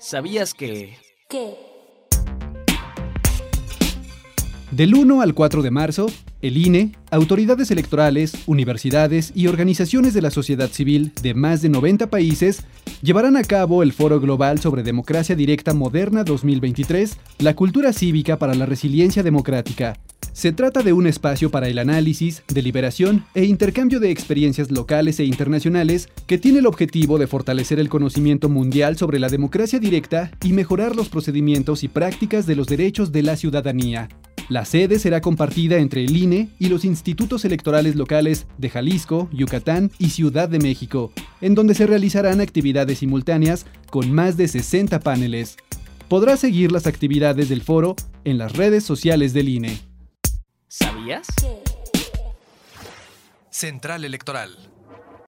¿Sabías que... ¿Qué? Del 1 al 4 de marzo, el INE, autoridades electorales, universidades y organizaciones de la sociedad civil de más de 90 países llevarán a cabo el Foro Global sobre Democracia Directa Moderna 2023, la cultura cívica para la resiliencia democrática. Se trata de un espacio para el análisis, deliberación e intercambio de experiencias locales e internacionales que tiene el objetivo de fortalecer el conocimiento mundial sobre la democracia directa y mejorar los procedimientos y prácticas de los derechos de la ciudadanía. La sede será compartida entre el INE y los institutos electorales locales de Jalisco, Yucatán y Ciudad de México, en donde se realizarán actividades simultáneas con más de 60 paneles. Podrá seguir las actividades del foro en las redes sociales del INE. ¿Sabías? Central Electoral.